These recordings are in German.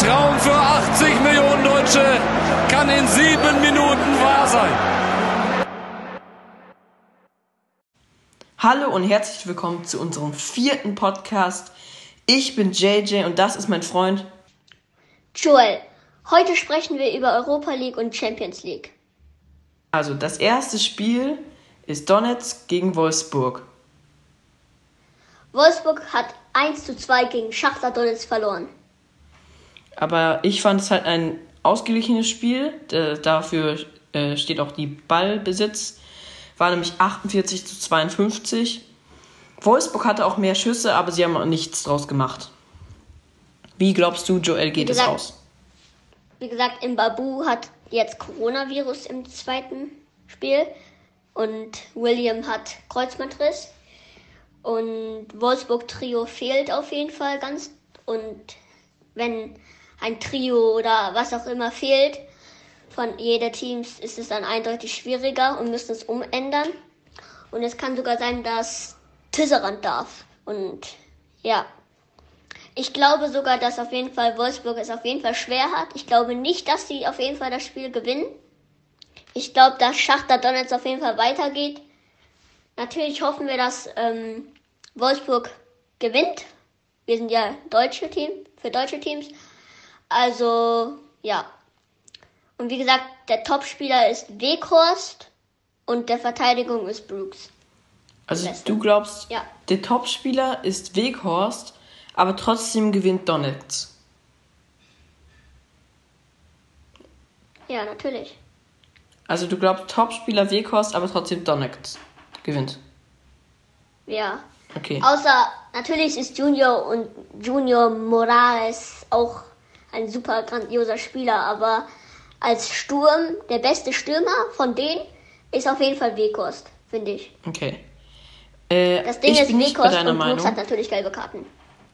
Traum für 80 Millionen Deutsche kann in sieben Minuten wahr sein. Hallo und herzlich willkommen zu unserem vierten Podcast. Ich bin JJ und das ist mein Freund Joel. Heute sprechen wir über Europa League und Champions League. Also das erste Spiel ist Donetsk gegen Wolfsburg. Wolfsburg hat 1 zu 2 gegen Schachtar Donetsk verloren. Aber ich fand es halt ein ausgeglichenes Spiel. Dafür äh, steht auch die Ballbesitz. War nämlich 48 zu 52. Wolfsburg hatte auch mehr Schüsse, aber sie haben auch nichts draus gemacht. Wie glaubst du, Joel, geht gesagt, es aus? Wie gesagt, im Babu hat jetzt Coronavirus im zweiten Spiel und William hat Kreuzbandriss. Und Wolfsburg Trio fehlt auf jeden Fall ganz. Und wenn ein Trio oder was auch immer fehlt von jeder Teams, ist es dann eindeutig schwieriger und müssen es umändern. Und es kann sogar sein, dass Tisserand darf. Und ja. Ich glaube sogar, dass auf jeden Fall Wolfsburg es auf jeden Fall schwer hat. Ich glaube nicht, dass sie auf jeden Fall das Spiel gewinnen. Ich glaube, dass Schachter Donetsk auf jeden Fall weitergeht. Natürlich hoffen wir, dass ähm, Wolfsburg gewinnt. Wir sind ja deutsche Team, für deutsche Teams. Also, ja. Und wie gesagt, der Topspieler ist Weghorst und der Verteidigung ist Brooks. Also du glaubst, ja. der Topspieler ist Weghorst, aber trotzdem gewinnt Donetsk. Ja, natürlich. Also du glaubst Topspieler Weghorst, aber trotzdem Donetsk gewinnt. Ja. Okay. Außer natürlich ist Junior und Junior Morales auch ein super grandioser Spieler, aber als Sturm, der beste Stürmer von denen ist auf jeden Fall Weghorst, finde ich. Okay. Äh, das Ding ist, Weghorst und Brooks hat natürlich gelbe Karten.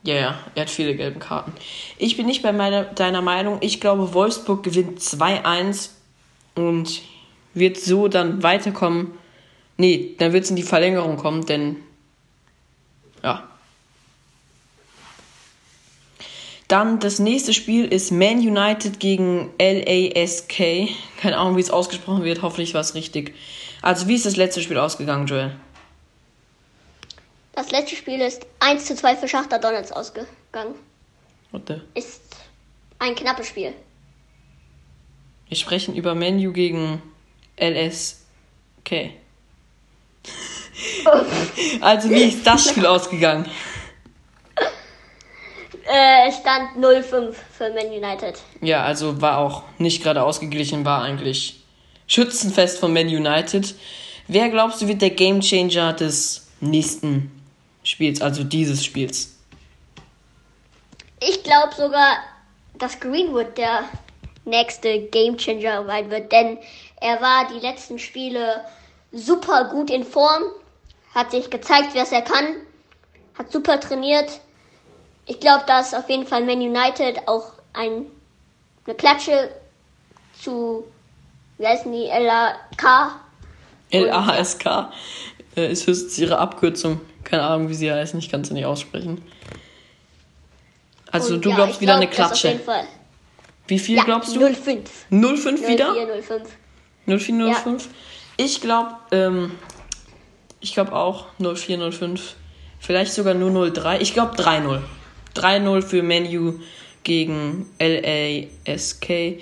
Ja, ja, er hat viele gelbe Karten. Ich bin nicht bei meiner, deiner Meinung. Ich glaube, Wolfsburg gewinnt 2-1 und wird so dann weiterkommen. Nee, dann wird es in die Verlängerung kommen, denn ja. Dann das nächste Spiel ist Man United gegen LASK. Keine Ahnung, wie es ausgesprochen wird. Hoffentlich war es richtig. Also, wie ist das letzte Spiel ausgegangen, Joel? Das letzte Spiel ist 1 zu 2 für Schachter Donalds ausgegangen. Warte. Ist ein knappes Spiel. Wir sprechen über Menu gegen LSK. also, wie ist das Spiel ausgegangen? Äh, stand 0-5 für Man United. Ja, also war auch nicht gerade ausgeglichen, war eigentlich Schützenfest von Man United. Wer glaubst du wird der Gamechanger des nächsten Spiels, also dieses Spiels? Ich glaube sogar, dass Greenwood der nächste Gamechanger wird, denn er war die letzten Spiele super gut in Form, hat sich gezeigt, was er kann, hat super trainiert. Ich glaube, dass auf jeden Fall Man United auch ein, eine Klatsche zu, wie heißen die, LAK? LASK äh, ist höchstens ihre Abkürzung. Keine Ahnung, wie sie heißen, ich kann sie nicht aussprechen. Also, Und du ja, glaubst wieder glaub, eine Klatsche. Auf jeden Fall. Wie viel ja, glaubst du? 0,5. 0,5 wieder? 0,4, 0,5. 0,4, 0,5. Ja. Ich glaube, ähm, ich glaube auch 0,4, 0,5. Vielleicht sogar nur 0,3. Ich glaube 3-0. 3-0 für Menu gegen LASK.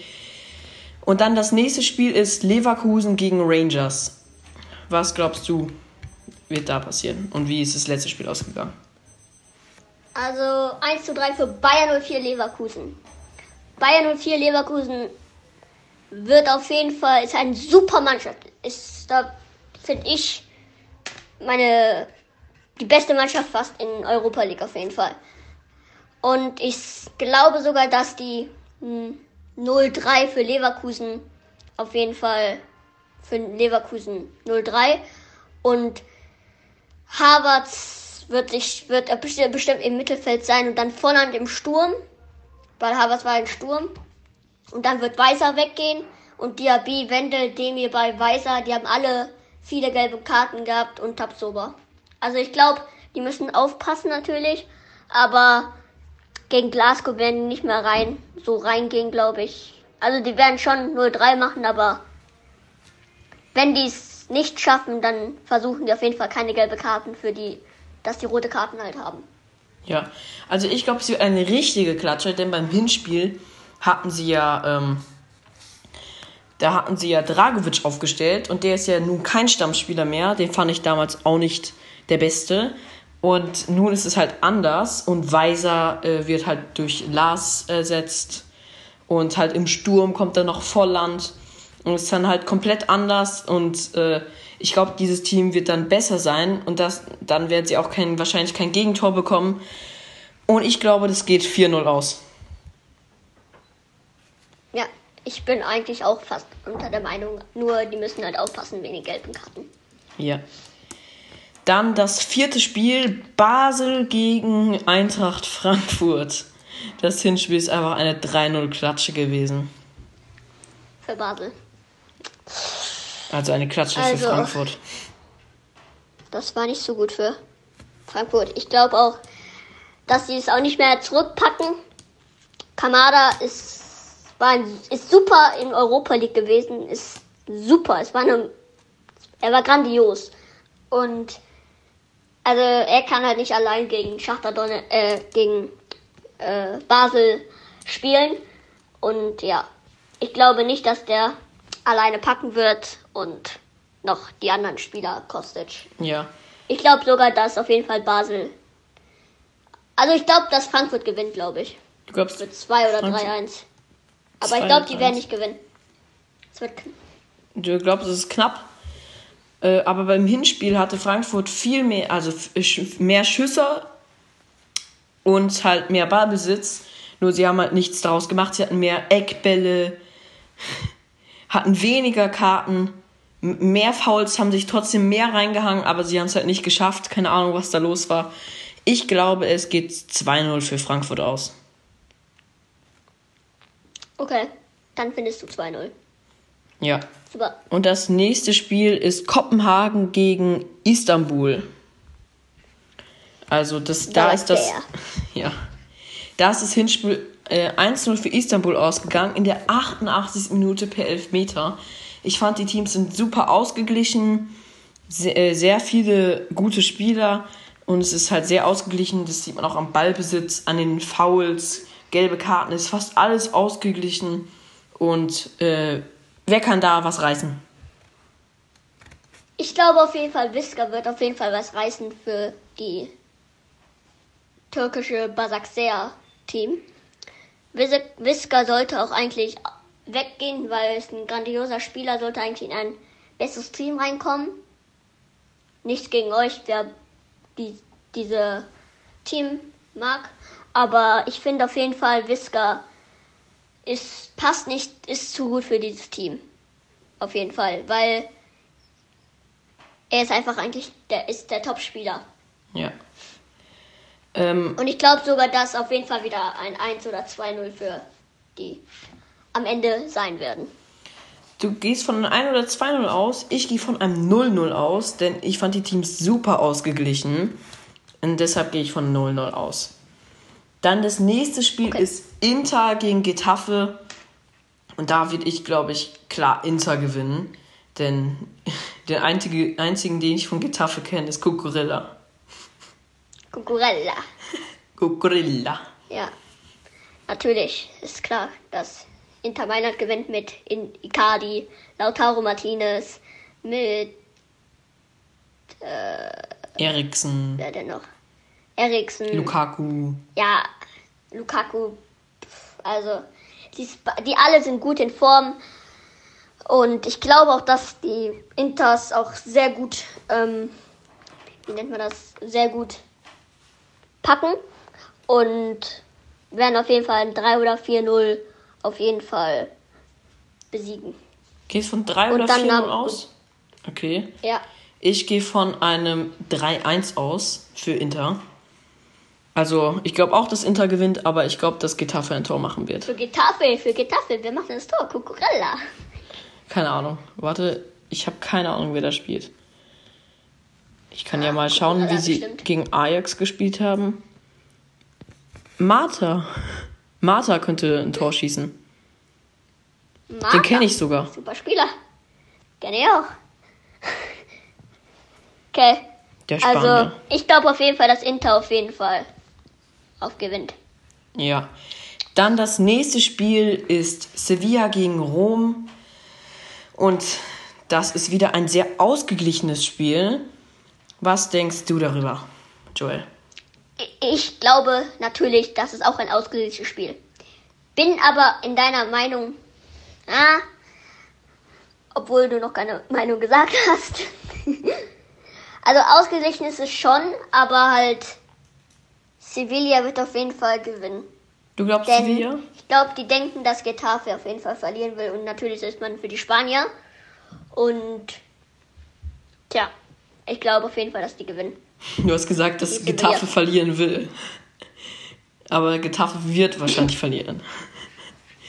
Und dann das nächste Spiel ist Leverkusen gegen Rangers. Was glaubst du, wird da passieren? Und wie ist das letzte Spiel ausgegangen? Also 1 zu 3 für Bayern 04 Leverkusen. Bayern 04 Leverkusen wird auf jeden Fall, ist eine super Mannschaft. Ist da, finde ich, meine, die beste Mannschaft fast in Europa League auf jeden Fall. Und ich glaube sogar, dass die 0-3 hm, für Leverkusen auf jeden Fall für Leverkusen 0-3 und Havertz wird sich wird bestimmt im Mittelfeld sein und dann Volland im Sturm, weil Havertz war im Sturm und dann wird Weiser weggehen und Diaby, Wendel, Demir bei Weiser, die haben alle viele gelbe Karten gehabt und Tabsoba. Also ich glaube, die müssen aufpassen natürlich, aber gegen Glasgow werden die nicht mehr rein, so reingehen, glaube ich. Also die werden schon 0-3 machen, aber wenn die es nicht schaffen, dann versuchen die auf jeden Fall keine gelbe Karten für die, dass die rote Karten halt haben. Ja, also ich glaube, es wird eine richtige Klatsche, denn beim Hinspiel hatten sie ja, ähm, da hatten sie ja Dragovic aufgestellt und der ist ja nun kein Stammspieler mehr. Den fand ich damals auch nicht der Beste. Und nun ist es halt anders und Weiser äh, wird halt durch Lars ersetzt und halt im Sturm kommt dann noch Volland und es ist dann halt komplett anders und äh, ich glaube, dieses Team wird dann besser sein und das, dann werden sie auch kein, wahrscheinlich kein Gegentor bekommen und ich glaube, das geht 4-0 aus. Ja, ich bin eigentlich auch fast unter der Meinung, nur die müssen halt aufpassen wegen den gelben Karten. Ja. Dann das vierte Spiel, Basel gegen Eintracht Frankfurt. Das Hinspiel ist einfach eine 3-0-Klatsche gewesen. Für Basel. Also eine Klatsche Also- für Frankfurt. Das war nicht so gut für Frankfurt. Ich glaube auch, dass sie es auch nicht mehr zurückpacken. Kamada ist, war ist super in Europa League gewesen. Ist super. Es war eine, er war grandios. Und also er kann halt nicht allein gegen Schachtar Donne, äh, gegen äh, Basel spielen. Und ja, ich glaube nicht, dass der alleine packen wird und noch die anderen Spieler Kostic. Ja. Ich glaube sogar, dass auf jeden Fall Basel. Also ich glaube, dass Frankfurt gewinnt, glaube ich. Du glaubst, Mit 2 oder Frankfurt- 3-1. Aber ich 2 glaube, die 3-1. werden nicht gewinnen. Es wird kn- du glaubst, es ist knapp. Äh, aber beim Hinspiel hatte Frankfurt viel mehr, also sch- mehr Schüsse und halt mehr Ballbesitz. Nur sie haben halt nichts daraus gemacht. Sie hatten mehr Eckbälle, hatten weniger Karten, mehr Fouls, haben sich trotzdem mehr reingehangen, aber sie haben es halt nicht geschafft. Keine Ahnung, was da los war. Ich glaube, es geht 2-0 für Frankfurt aus. Okay, dann findest du 2-0. Ja. Super. Und das nächste Spiel ist Kopenhagen gegen Istanbul. Also das, da Der ist das, ja, da ist das Hinspiel äh, 1-0 für Istanbul ausgegangen in der 88. Minute per Elfmeter. Ich fand die Teams sind super ausgeglichen, sehr, äh, sehr viele gute Spieler und es ist halt sehr ausgeglichen. Das sieht man auch am Ballbesitz, an den Fouls, gelbe Karten, ist fast alles ausgeglichen und äh, wer kann da was reißen? Ich glaube auf jeden Fall, Wiska wird auf jeden Fall was reißen für die türkische Basakser-Team. Wiska sollte auch eigentlich weggehen, weil es ein grandioser Spieler sollte eigentlich in ein besseres Team reinkommen. Nichts gegen euch, wer die, diese Team mag. Aber ich finde auf jeden Fall, Wiska ist, passt nicht, ist zu gut für dieses Team. Auf jeden Fall, weil er ist einfach eigentlich, der ist der Top-Spieler. Ja. Ähm, Und ich glaube sogar, dass auf jeden Fall wieder ein 1 oder 2-0 für die am Ende sein werden. Du gehst von einem 1 oder 2-0 aus, ich gehe von einem 0-0 aus, denn ich fand die Teams super ausgeglichen. Und deshalb gehe ich von 0-0 aus. Dann das nächste Spiel Okay. ist Inter gegen Getafe. Und da wird ich, glaube ich, klar Inter gewinnen. Denn der einzige, einzigen, den ich von Getafe kenne, ist Cucurella. Cucurella. Cucurella. Ja. Natürlich, ist klar, dass Inter Mailand gewinnt mit In Icardi, Lautaro Martinez, mit, Eriksen, wer denn noch? Eriksen. Lukaku. ja, Lukaku, also die, die alle sind gut in Form und ich glaube auch, dass die Inters auch sehr gut, ähm, wie nennt man das, sehr gut packen und werden auf jeden Fall ein 3 oder 4-0 auf jeden Fall besiegen. Gehst von 3 Und oder dann 4-0 haben- aus? Okay. Ja, Ich gehe von einem 3-1 aus für Inter. Also, ich glaube auch, dass Inter gewinnt, aber ich glaube, dass Getafe ein Tor machen wird. für Getafe, für Getafe, wer macht denn das Tor? Cucurella. Keine Ahnung. Warte, ich habe keine Ahnung, wer da spielt. Ich kann ja mal schauen, wie Cucurella sie bestimmt. gegen Ajax gespielt haben. Martha. Martha könnte ein Tor schießen. Martha. Den kenne ich sogar. Super Spieler. Kenne ich auch. Okay. Der Spanier. Also, ich glaube auf jeden Fall, dass Inter auf jeden Fall aufgewinnt. Ja. Dann das nächste Spiel ist Sevilla gegen Rom. Und das ist wieder ein sehr ausgeglichenes Spiel. Was denkst du darüber, Joel? Ich glaube natürlich, das ist auch ein ausgeglichenes Spiel. Bin aber in deiner Meinung, ah, obwohl du noch keine Meinung gesagt hast. also ausgeglichen ist es schon, aber halt Sevilla wird auf jeden Fall gewinnen. Du glaubst Denn Sevilla? ich glaube, die denken, dass Getafe auf jeden Fall verlieren will. Und natürlich ist man für die Spanier. Und tja, ich glaube auf jeden Fall, dass die gewinnen. Du hast gesagt, dass Sevilla. Getafe verlieren will. Aber Getafe wird wahrscheinlich verlieren.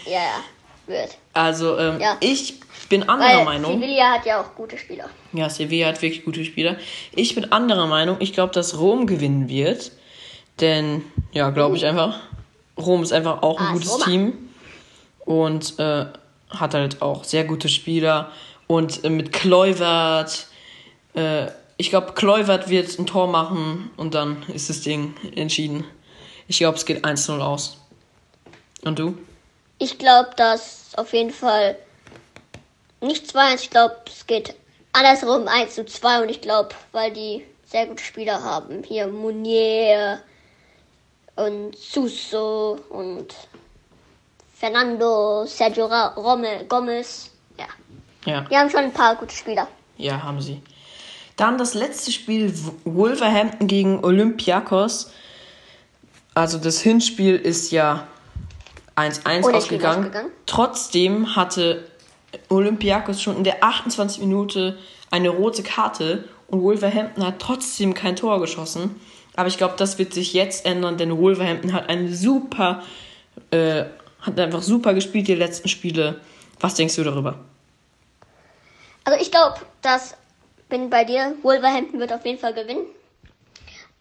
Ja, ja, wird. Also, ähm, Ja. ich bin anderer Weil Meinung. Sevilla hat ja auch gute Spieler. Ja, Sevilla hat wirklich gute Spieler. Ich bin anderer Meinung. Ich glaube, dass Rom gewinnen wird. Denn, ja, glaube ich einfach. Rom ist einfach auch ein Ah, gutes Roma. Team. Und äh, hat halt auch sehr gute Spieler. Und äh, mit Kluivert, äh, ich glaube, Kluivert wird ein Tor machen und dann ist das Ding entschieden. Ich glaube, es geht 1-0 aus. Und du? Ich glaube, dass auf jeden Fall nicht 2-1, ich glaube, es geht andersrum 1 zu 2 und ich glaube, weil die sehr gute Spieler haben. Hier Munier und Suso und Fernando, Sergio Rommel, Gomez. Ja, Ja. die haben schon ein paar gute Spieler. Ja, haben sie. Dann das letzte Spiel Wolverhampton gegen Olympiakos. Also das Hinspiel ist ja 1-1 Unentschieden ausgegangen. ausgegangen. Trotzdem hatte Olympiakos schon in der 28 Minute eine rote Karte und Wolverhampton hat trotzdem kein Tor geschossen. Aber ich glaube, das wird sich jetzt ändern, denn Wolverhampton hat eine super, äh, hat einfach super gespielt die letzten Spiele. Was denkst du darüber? Also ich glaube, dass bin bei dir. Wolverhampton wird auf jeden Fall gewinnen.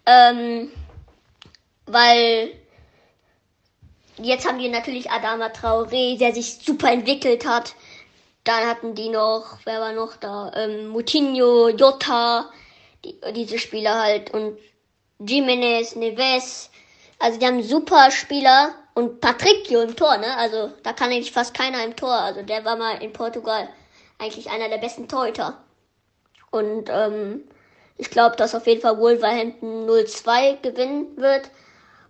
Ähm, weil jetzt haben die natürlich Adama Traoré, der sich super entwickelt hat. Dann hatten die noch, wer war noch da? Ähm, Moutinho, Jota, die, diese Spieler halt und Jimenez, Neves. Also die haben super Spieler und Patricio im Tor, ne? Also da kann eigentlich fast keiner im Tor. Also der war mal in Portugal eigentlich einer der besten Torhüter. Und ähm, ich glaube, dass auf jeden Fall Wolverhampton 0-2 gewinnen wird.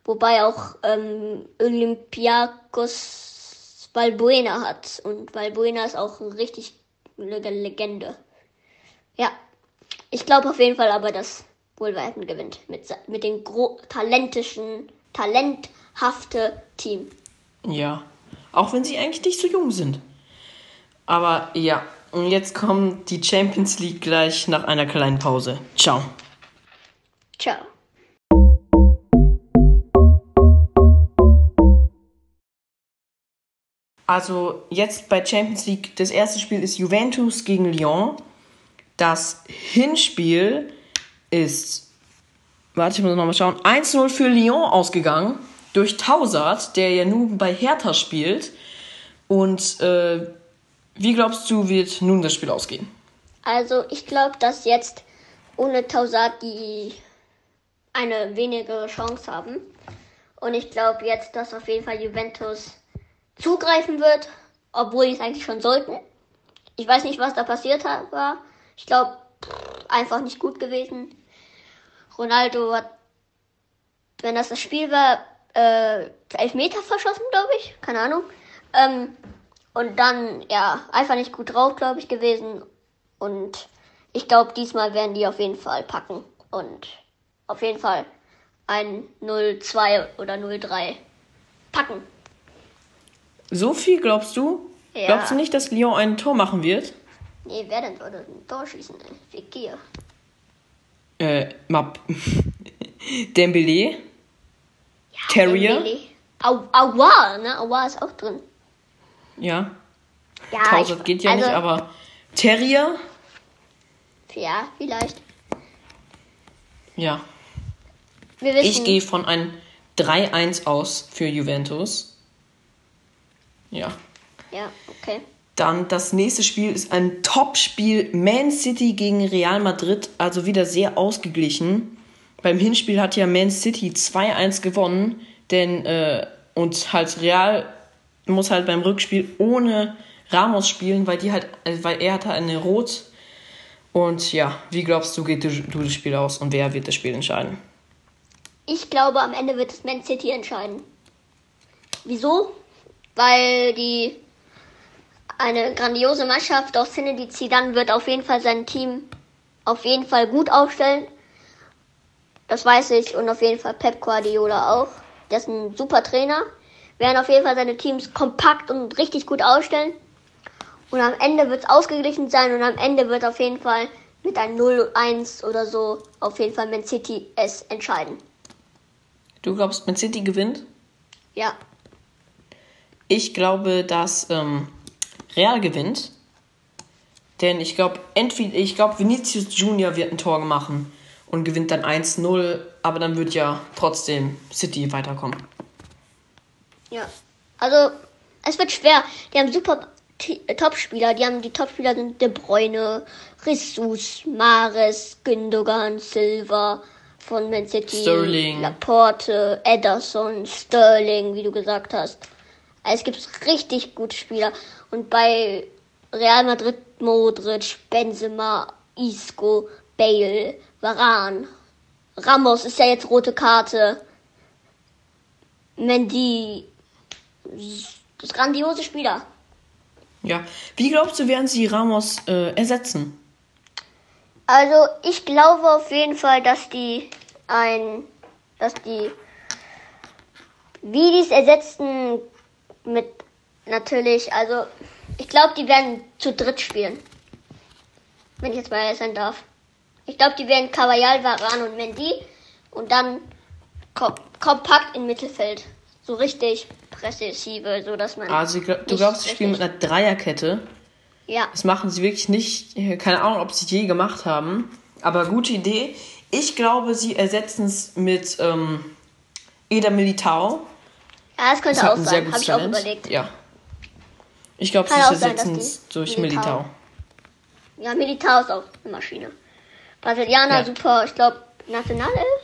Wobei auch ähm, Olympiakos Valbuena hat. Und Valbuena ist auch richtig eine Legende. Ja, ich glaube auf jeden Fall aber, dass Wolverhampton gewinnt. Mit, mit dem gro talentischen, talenthafte Team. Ja, auch wenn sie eigentlich nicht so jung sind. Aber ja, und jetzt kommt die Champions League gleich nach einer kleinen Pause. Ciao. Ciao. Also jetzt bei Champions League, das erste Spiel ist Juventus gegen Lyon. Das Hinspiel ist, warte, ich muss nochmal schauen, 1-0 für Lyon ausgegangen. Durch Tausat, der ja nun bei Hertha spielt. Und äh, wie glaubst du, wird nun das Spiel ausgehen? Also ich glaube, dass jetzt ohne Tausat die eine wenigere Chance haben. Und ich glaube jetzt, dass auf jeden Fall Juventus zugreifen wird, obwohl die es eigentlich schon sollten. Ich weiß nicht, was da passiert war. Ich glaube, einfach nicht gut gewesen. Ronaldo hat, wenn das das Spiel war, äh, elf Meter verschossen, glaube ich. Keine Ahnung. Ähm, und dann, ja, einfach nicht gut drauf, glaube ich, gewesen. Und ich glaube, diesmal werden die auf jeden Fall packen. Und auf jeden Fall ein 0-2 oder 0-3 packen. So viel glaubst du? Ja. Glaubst du nicht, dass Lyon ein Tor machen wird? Nee, wer denn würde ein Tor schießen? ey? Fekir. Äh, Map. Dembele. Terrier. Dembele. Au, Aua, ne? Aua ist auch drin. Ja. Ja, Tausend ich- geht ja also, nicht, aber Terrier. Ja, vielleicht. Ja. Wir. Ich gehe von einem 3-1 aus für Juventus. Ja. Ja, okay. Dann das nächste Spiel ist ein Topspiel Man City gegen Real Madrid, also wieder sehr ausgeglichen. Beim Hinspiel hat ja Man City 2-1 gewonnen, denn äh, und halt Real muss halt beim Rückspiel ohne Ramos spielen, weil die halt, äh, weil er hatte eine Rot. Und ja, wie glaubst du, geht du das Spiel aus und wer wird das Spiel entscheiden? Ich glaube, am Ende wird es Man City entscheiden. Wieso? Weil die eine grandiose Mannschaft aus Zinedine Zidane wird auf jeden Fall sein Team auf jeden Fall gut aufstellen. Das weiß ich und auf jeden Fall Pep Guardiola auch. Der ist ein super Trainer. Werden auf jeden Fall seine Teams kompakt und richtig gut aufstellen. Und am Ende wird es ausgeglichen sein und am Ende wird auf jeden Fall mit einem 0-1 oder so auf jeden Fall Man City es entscheiden. Du glaubst, Man City gewinnt? Ja. Ich glaube, dass ähm, Real gewinnt. Denn ich glaube, entweder ich glaube, Vinicius Junior wird ein Tor machen und gewinnt dann 1-0, aber dann wird ja trotzdem City weiterkommen. Ja. Also, es wird schwer. Die haben super Topspieler. Die haben die Topspieler sind De Bruyne, Ressus, Mares, Gündogan, Silva von Man City, Sterling. Laporte, Ederson, Sterling, wie du gesagt hast. Es gibt richtig gute Spieler. Und bei Real Madrid Modric, Benzema, Isco, Bale, Varan, Ramos ist ja jetzt rote Karte. Mendy, das grandiose Spieler. Ja. Wie glaubst du, werden sie Ramos äh, ersetzen? Also ich glaube auf jeden Fall, dass die ein, dass die, wie die es ersetzten mit natürlich, also ich glaube, die werden zu dritt spielen. Wenn ich jetzt mal sein darf. Ich glaube, die werden Cavallal, Varan und Mendy und dann kom kompakt im Mittelfeld. So richtig präzisive, so dass man. Also du glaubst, sie spielen mit einer Dreierkette? Ja. Das machen sie wirklich nicht. Keine Ahnung, ob sie es je gemacht haben. Aber gute Idee. Ich glaube, sie ersetzen es mit ähm, Eda Militao. Ja, das könnte Das auch sein. Habe ich auch überlegt. Ja. Ich glaube, sie ersetzen es durch Militao- Militao. Ja, Militao ist auch eine Maschine. Brasilianer, Ja. super, ich glaube, Nationalelf?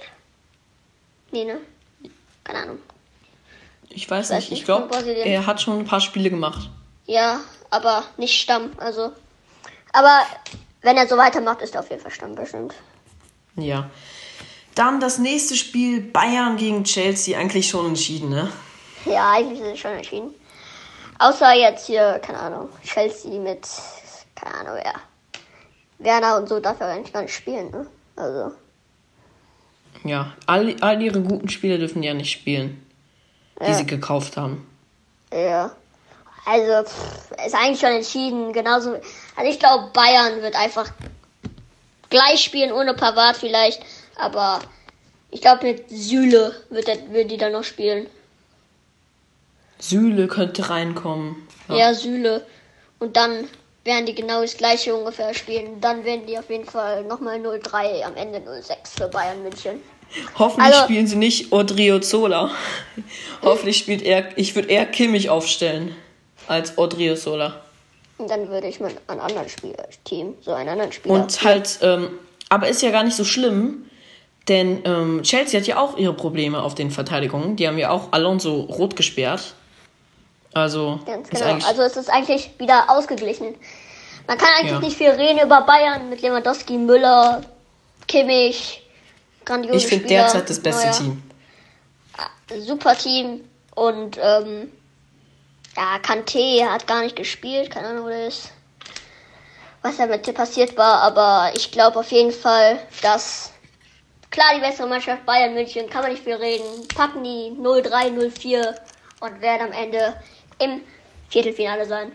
Nee, ne? Keine Ahnung. Ich weiß Weiß nicht. Ich glaube, er hat schon ein paar Spiele gemacht. Ja, aber nicht Stamm, also. Aber wenn er so weitermacht, ist er auf jeden Fall Stamm bestimmt. Ja. Dann das nächste Spiel Bayern gegen Chelsea. Eigentlich schon entschieden, ne? Ja, eigentlich ist es schon entschieden. Außer jetzt hier, keine Ahnung, Chelsea mit, keine Ahnung wer. Werner und so darf er eigentlich gar nicht spielen, ne? Also, Ja. All, all ihre guten Spieler dürfen ja nicht spielen, die Ja. sie gekauft haben. ja. Also, pff, ist eigentlich schon entschieden. Genauso. Also, ich glaube, Bayern wird einfach gleich spielen, ohne Pavard vielleicht. Aber ich glaube, mit Süle wird, er, wird die dann noch spielen. Süle könnte reinkommen. Ja. Süle. Und dann werden die genau das gleiche ungefähr spielen. Dann werden die auf jeden Fall nochmal 0-3, am Ende 0-6 für Bayern München. Hoffentlich Also- spielen sie nicht Odriozola. Hoffentlich spielt er. Ich würde eher Kimmich aufstellen als Odriozola. Und dann würde ich mal einen anderen Spieler, Team, so einen anderen Spieler. Und halt, ähm, aber ist ja gar nicht so schlimm, denn ähm, Chelsea hat ja auch ihre Probleme auf den Verteidigungen. Die haben ja auch Alonso rot gesperrt. Also, Ganz genau. Also es ist eigentlich wieder ausgeglichen. Man kann eigentlich Ja. nicht viel reden über Bayern mit Lewandowski, Müller, Kimmich, grandiose ich finde derzeit das beste Neuer. Team. Super Team und ähm, ja, Kanté hat gar nicht gespielt, keine Ahnung, wo der ist. Was da mit dem passiert war, aber ich glaube auf jeden Fall, dass klar die bessere Mannschaft Bayern München, kann man nicht viel reden, packen die 0-3, 0-4 und werden am Ende im Viertelfinale sein.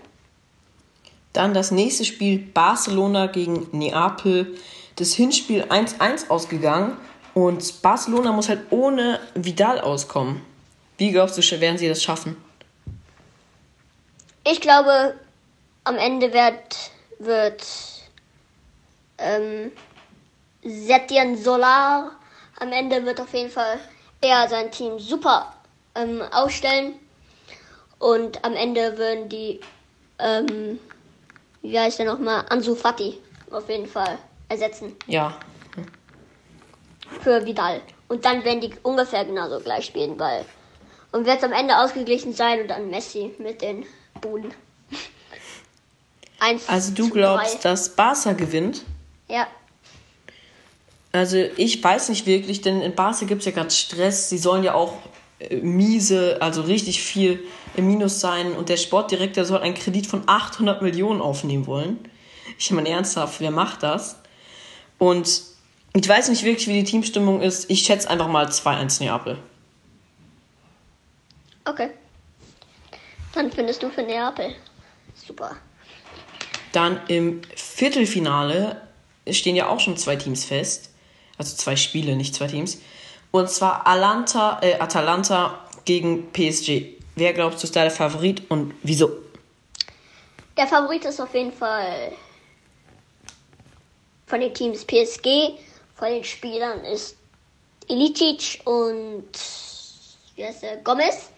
Dann das nächste Spiel Barcelona gegen Neapel. Das Hinspiel 1-1 ausgegangen und Barcelona muss halt ohne Vidal auskommen. Wie glaubst du, werden sie das schaffen? Ich glaube, am Ende wird, wird ähm, Setien Solar, am Ende wird auf jeden Fall er sein Team super ähm, aufstellen und am Ende würden die, ähm, wie heißt der nochmal, Ansu Fati auf jeden Fall ersetzen. Ja. Für Vidal. Und dann werden die ungefähr genauso gleich spielen, weil. Und wird es am Ende ausgeglichen sein und dann Messi mit den Buden. Eins also du glaubst, drei. dass Barca gewinnt? Ja. Also ich weiß nicht wirklich, denn in Barca gibt es ja gerade Stress. Sie sollen ja auch miese, also richtig viel im Minus sein. Und der Sportdirektor soll einen Kredit von 800 Millionen aufnehmen wollen. Ich meine ernsthaft, wer macht das? Und ich weiß nicht wirklich, wie die Teamstimmung ist. Ich schätze einfach mal 2-1 Neapel. Okay. Dann findest du für Neapel. Super. Dann im Viertelfinale stehen ja auch schon zwei Teams fest. Also zwei Spiele, nicht zwei Teams. Und zwar Alanta, äh, Atalanta gegen PSG. Wer glaubst du ist da der Favorit und wieso? Der Favorit ist auf jeden Fall von den Teams PSG. Von den Spielern ist Ilicic und wie heißt der, Gomez.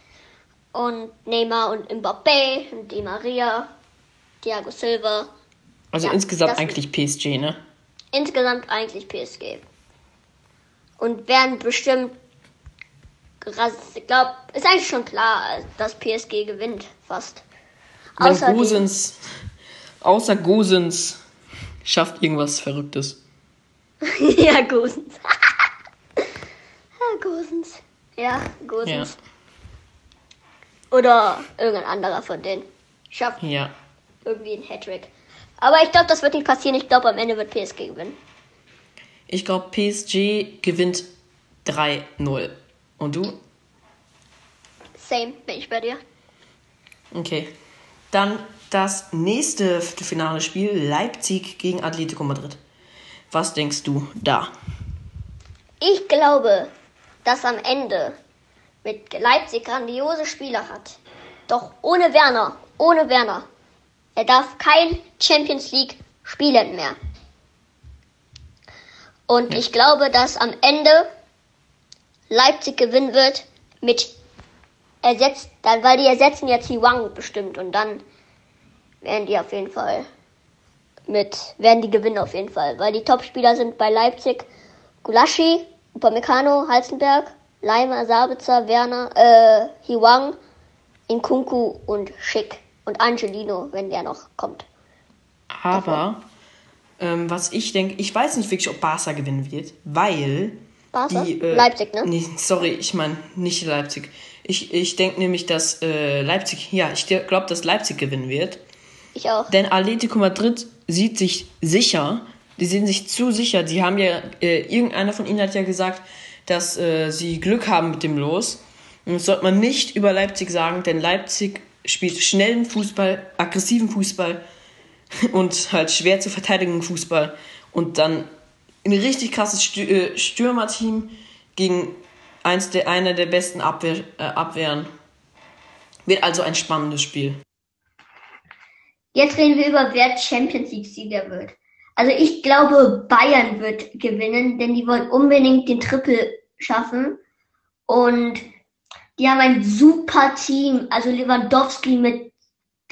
Und Neymar und Mbappé und Di Maria Thiago Silva. Also ja, insgesamt eigentlich PSG, ne? Insgesamt eigentlich PSG. Und werden bestimmt. Ich glaube, ist eigentlich schon klar, dass PSG gewinnt, fast. Wenn außer Gosens, außer Gosens schafft irgendwas Verrücktes. ja, Gosens. ja, Gosens. Ja, Gosens. Ja. Oder irgendein anderer von denen. Schafft. Ja irgendwie ein Hattrick. Aber ich glaube, das wird nicht passieren. Ich glaube, am Ende wird PSG gewinnen. Ich glaube, PSG gewinnt 3-0. Und du? Same, bin ich bei dir. Okay. Dann das nächste finale Spiel: Leipzig gegen Atletico Madrid. Was denkst du da? Ich glaube, dass am Ende mit Leipzig grandiose Spieler hat. Doch ohne Werner, ohne Werner er darf kein Champions League spielen mehr. Und ja. ich glaube, dass am Ende Leipzig gewinnen wird mit ersetzt, dann, weil die ersetzen jetzt die Wang bestimmt und dann werden die auf jeden Fall mit, werden die gewinnen auf jeden Fall, weil die Topspieler sind bei Leipzig Gulaschi, Upamecano, Halzenberg, Leimer, Sabitzer, Werner, äh, Hiwang, Inkunku und Schick und Angelino, wenn der noch kommt. Aber ähm, was ich denke, ich weiß nicht wirklich, ob Barca gewinnen wird, weil Barca? Die, äh, Leipzig, ne? Nee, sorry, ich meine nicht Leipzig. Ich, ich denke nämlich, dass äh, Leipzig, ja, ich glaube, dass Leipzig gewinnen wird. Ich auch. Denn Atletico Madrid sieht sich sicher. Die sehen sich zu sicher. Sie haben ja, äh, irgendeiner von ihnen hat ja gesagt, dass äh, sie Glück haben mit dem Los. Und das sollte man nicht über Leipzig sagen, denn Leipzig spielt schnellen Fußball, aggressiven Fußball und halt schwer zu verteidigen Fußball und dann ein richtig krasses äh, Stürmerteam gegen eins der, einer der besten Abwehr, äh, Abwehren. Wird also ein spannendes Spiel. Jetzt reden wir über wer Champions League Sieger wird. Also ich glaube, Bayern wird gewinnen, denn die wollen unbedingt den Triple schaffen. Und die haben ein super Team. Also Lewandowski mit,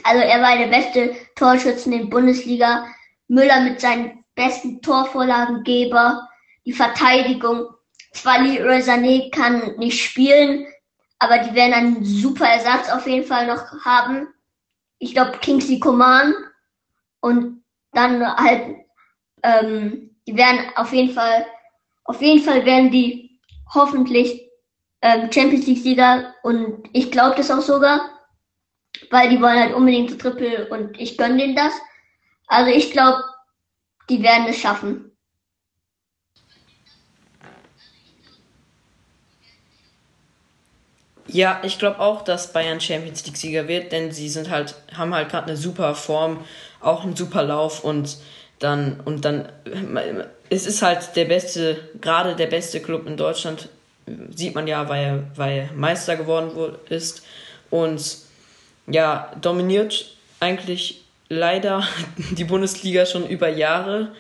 also er war der beste Torschützen in Bundesliga. Müller mit seinen besten Torvorlagengeber. Die Verteidigung. Zwar Leroy Sané kann nicht spielen, aber die werden einen super Ersatz auf jeden Fall noch haben. Ich glaube Kingsley Coman und dann halt, ähm, die werden auf jeden Fall, auf jeden Fall werden die hoffentlich ähm, Champions League-Sieger und ich glaube das auch sogar, weil die wollen halt unbedingt zu Triple und ich gönne denen das. Also ich glaube, die werden es schaffen. Ja, ich glaube auch, dass Bayern Champions League Sieger wird, denn sie sind halt haben halt gerade eine super Form, auch einen super Lauf und dann und dann es ist halt der beste, gerade der beste Club in Deutschland sieht man ja, weil, weil Meister geworden ist und ja, dominiert eigentlich leider die Bundesliga schon über Jahre,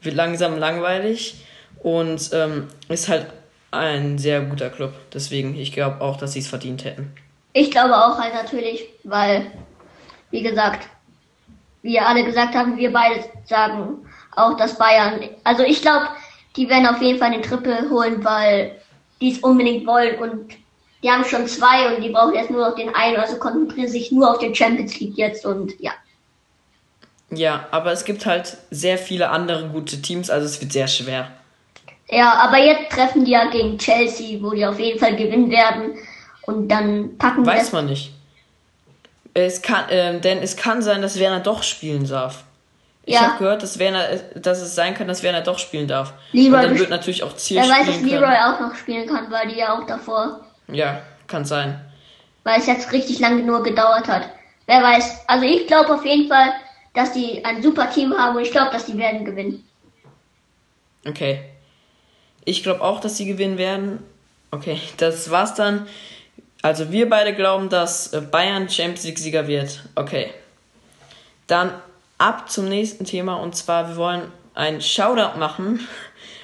wird langsam langweilig und ähm, ist halt ein sehr guter Club. Deswegen, ich glaube auch, dass sie es verdient hätten. Ich glaube auch halt natürlich, weil, wie gesagt, wie alle gesagt haben, wir beide sagen auch, dass Bayern, also ich glaube, die werden auf jeden Fall den Triple holen, weil die es unbedingt wollen und die haben schon zwei und die brauchen jetzt nur noch den einen, also konzentrieren sich nur auf den Champions League jetzt und ja. Ja, aber es gibt halt sehr viele andere gute Teams, also es wird sehr schwer. Ja, aber jetzt treffen die ja gegen Chelsea, wo die auf jeden Fall gewinnen werden und dann packen Weiß man nicht. Es kann, äh, denn es kann sein, dass Werner doch spielen darf. Ich ja. habe gehört, dass, Werner, dass es sein kann, dass Werner doch spielen darf. Leroy und dann wird natürlich auch Ziel Wer weiß, dass Leroy auch noch spielen kann, weil die ja auch davor. Ja, kann sein. Weil es jetzt richtig lange nur gedauert hat. Wer weiß. Also ich glaube auf jeden Fall, dass die ein super Team haben und ich glaube, dass die werden gewinnen. Okay. Ich glaube auch, dass sie gewinnen werden. Okay, das war's dann. Also wir beide glauben, dass äh, Bayern Champions League Sieger wird. Okay. Dann ab zum nächsten Thema und zwar wir wollen ein Shoutout machen.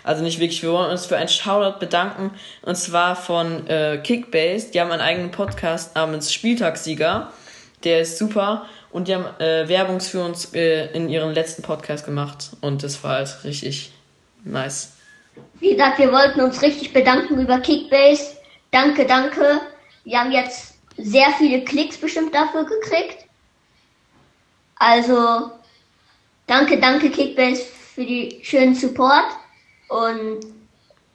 Also nicht wirklich, wir wollen uns für ein Shoutout bedanken und zwar von äh, Kickbase. Die haben einen eigenen Podcast namens Spieltagssieger. Der ist super und die haben äh, Werbung für uns äh, in ihren letzten Podcast gemacht und das war halt richtig nice. Wie gesagt, wir wollten uns richtig bedanken über Kickbase. Danke, danke. Wir haben jetzt sehr viele Klicks bestimmt dafür gekriegt. Also, danke, danke Kickbase für die schönen Support. Und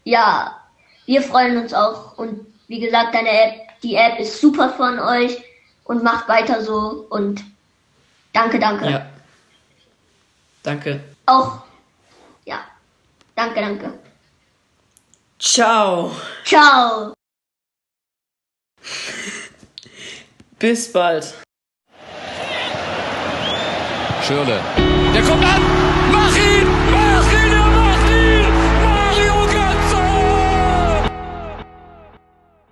ja, wir freuen uns auch. Und wie gesagt, deine App, die App ist super von euch und macht weiter so. Und danke, danke. Ja. Danke. Auch, ja. Danke, danke. Ciao. Ciao. Bis bald. Schürle. Der kommt an.